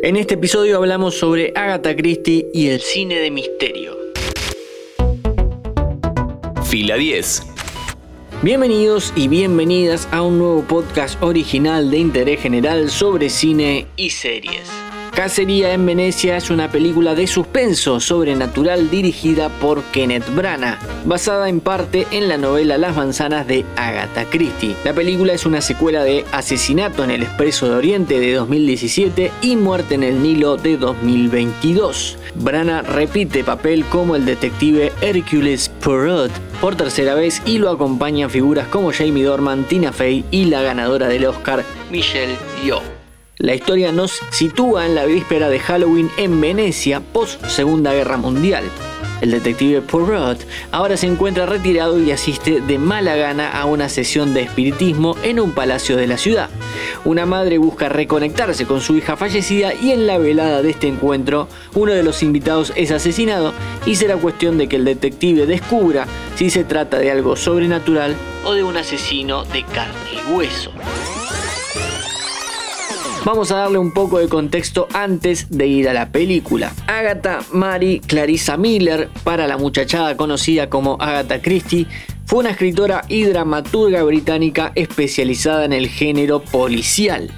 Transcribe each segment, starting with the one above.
En este episodio hablamos sobre Agatha Christie y el cine de misterio. Fila 10. Bienvenidos y bienvenidas a un nuevo podcast original de interés general sobre cine y series. Cacería en Venecia es una película de suspenso sobrenatural dirigida por Kenneth Branagh, basada en parte en la novela Las manzanas de Agatha Christie. La película es una secuela de Asesinato en el Expreso de Oriente de 2017 y Muerte en el Nilo de 2022. Branagh repite papel como el detective Hercules Poirot por tercera vez y lo acompañan figuras como Jamie Dorman, Tina Fey y la ganadora del Oscar Michelle Yeoh. La historia nos sitúa en la víspera de Halloween en Venecia, post Segunda Guerra Mundial. El detective Poirot ahora se encuentra retirado y asiste de mala gana a una sesión de espiritismo en un palacio de la ciudad. Una madre busca reconectarse con su hija fallecida y en la velada de este encuentro uno de los invitados es asesinado y será cuestión de que el detective descubra si se trata de algo sobrenatural o de un asesino de carne y hueso. Vamos a darle un poco de contexto antes de ir a la película. Agatha Mary Clarissa Miller, para la muchachada conocida como Agatha Christie, fue una escritora y dramaturga británica especializada en el género policial.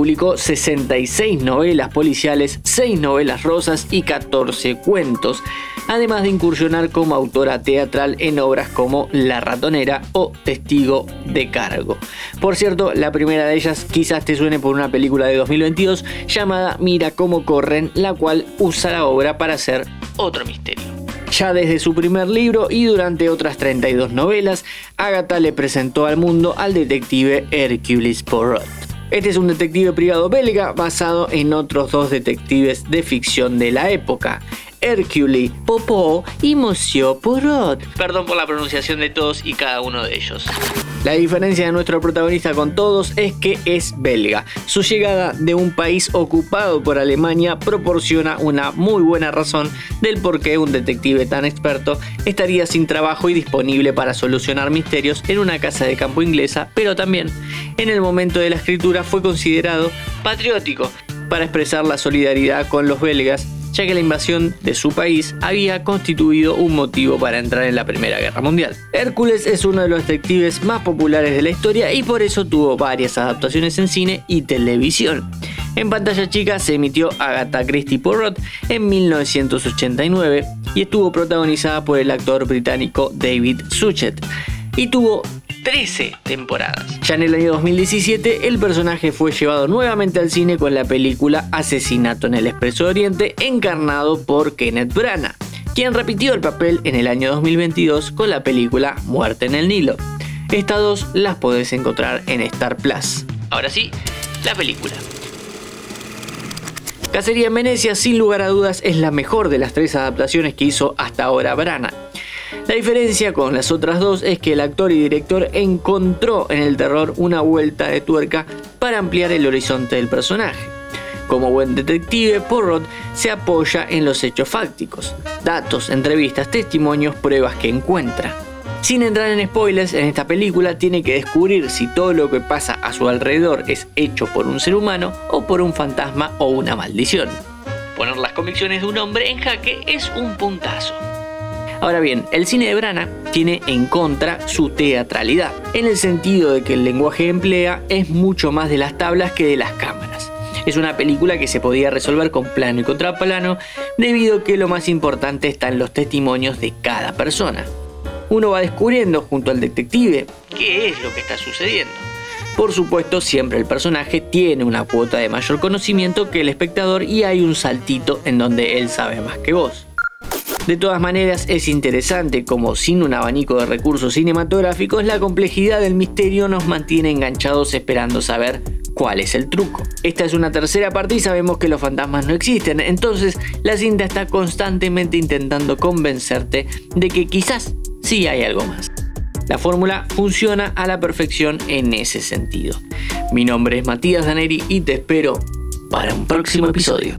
Publicó 66 novelas policiales, 6 novelas rosas y 14 cuentos, además de incursionar como autora teatral en obras como La ratonera o Testigo de cargo. Por cierto, la primera de ellas quizás te suene por una película de 2022 llamada Mira cómo corren, la cual usa la obra para hacer otro misterio. Ya desde su primer libro y durante otras 32 novelas, Agatha le presentó al mundo al detective Hercules Poirot. Este es un detective privado belga basado en otros dos detectives de ficción de la época, Hercule Popo y Monsieur Poirot. Perdón por la pronunciación de todos y cada uno de ellos. La diferencia de nuestro protagonista con todos es que es belga. Su llegada de un país ocupado por Alemania proporciona una muy buena razón del por qué un detective tan experto estaría sin trabajo y disponible para solucionar misterios en una casa de campo inglesa, pero también en el momento de la escritura fue considerado patriótico para expresar la solidaridad con los belgas ya que la invasión de su país había constituido un motivo para entrar en la Primera Guerra Mundial. Hércules es uno de los detectives más populares de la historia y por eso tuvo varias adaptaciones en cine y televisión. En pantalla chica se emitió Agatha Christie Poirot en 1989 y estuvo protagonizada por el actor británico David Suchet y tuvo 13 temporadas. Ya en el año 2017, el personaje fue llevado nuevamente al cine con la película Asesinato en el Expreso Oriente, encarnado por Kenneth Branagh, quien repitió el papel en el año 2022 con la película Muerte en el Nilo. Estas dos las podés encontrar en Star Plus. Ahora sí, la película. Cacería en Venecia, sin lugar a dudas, es la mejor de las tres adaptaciones que hizo hasta ahora Branagh. La diferencia con las otras dos es que el actor y director encontró en el terror una vuelta de tuerca para ampliar el horizonte del personaje. Como buen detective, Poirot se apoya en los hechos fácticos, datos, entrevistas, testimonios, pruebas que encuentra. Sin entrar en spoilers, en esta película tiene que descubrir si todo lo que pasa a su alrededor es hecho por un ser humano o por un fantasma o una maldición. Poner las convicciones de un hombre en jaque es un puntazo. Ahora bien, el cine de Brana tiene en contra su teatralidad, en el sentido de que el lenguaje emplea es mucho más de las tablas que de las cámaras. Es una película que se podía resolver con plano y contraplano, debido a que lo más importante está en los testimonios de cada persona. Uno va descubriendo junto al detective qué es lo que está sucediendo. Por supuesto, siempre el personaje tiene una cuota de mayor conocimiento que el espectador y hay un saltito en donde él sabe más que vos. De todas maneras, es interesante como sin un abanico de recursos cinematográficos, la complejidad del misterio nos mantiene enganchados esperando saber cuál es el truco. Esta es una tercera parte y sabemos que los fantasmas no existen, entonces la cinta está constantemente intentando convencerte de que quizás sí hay algo más. La fórmula funciona a la perfección en ese sentido. Mi nombre es Matías Daneri y te espero para un próximo episodio.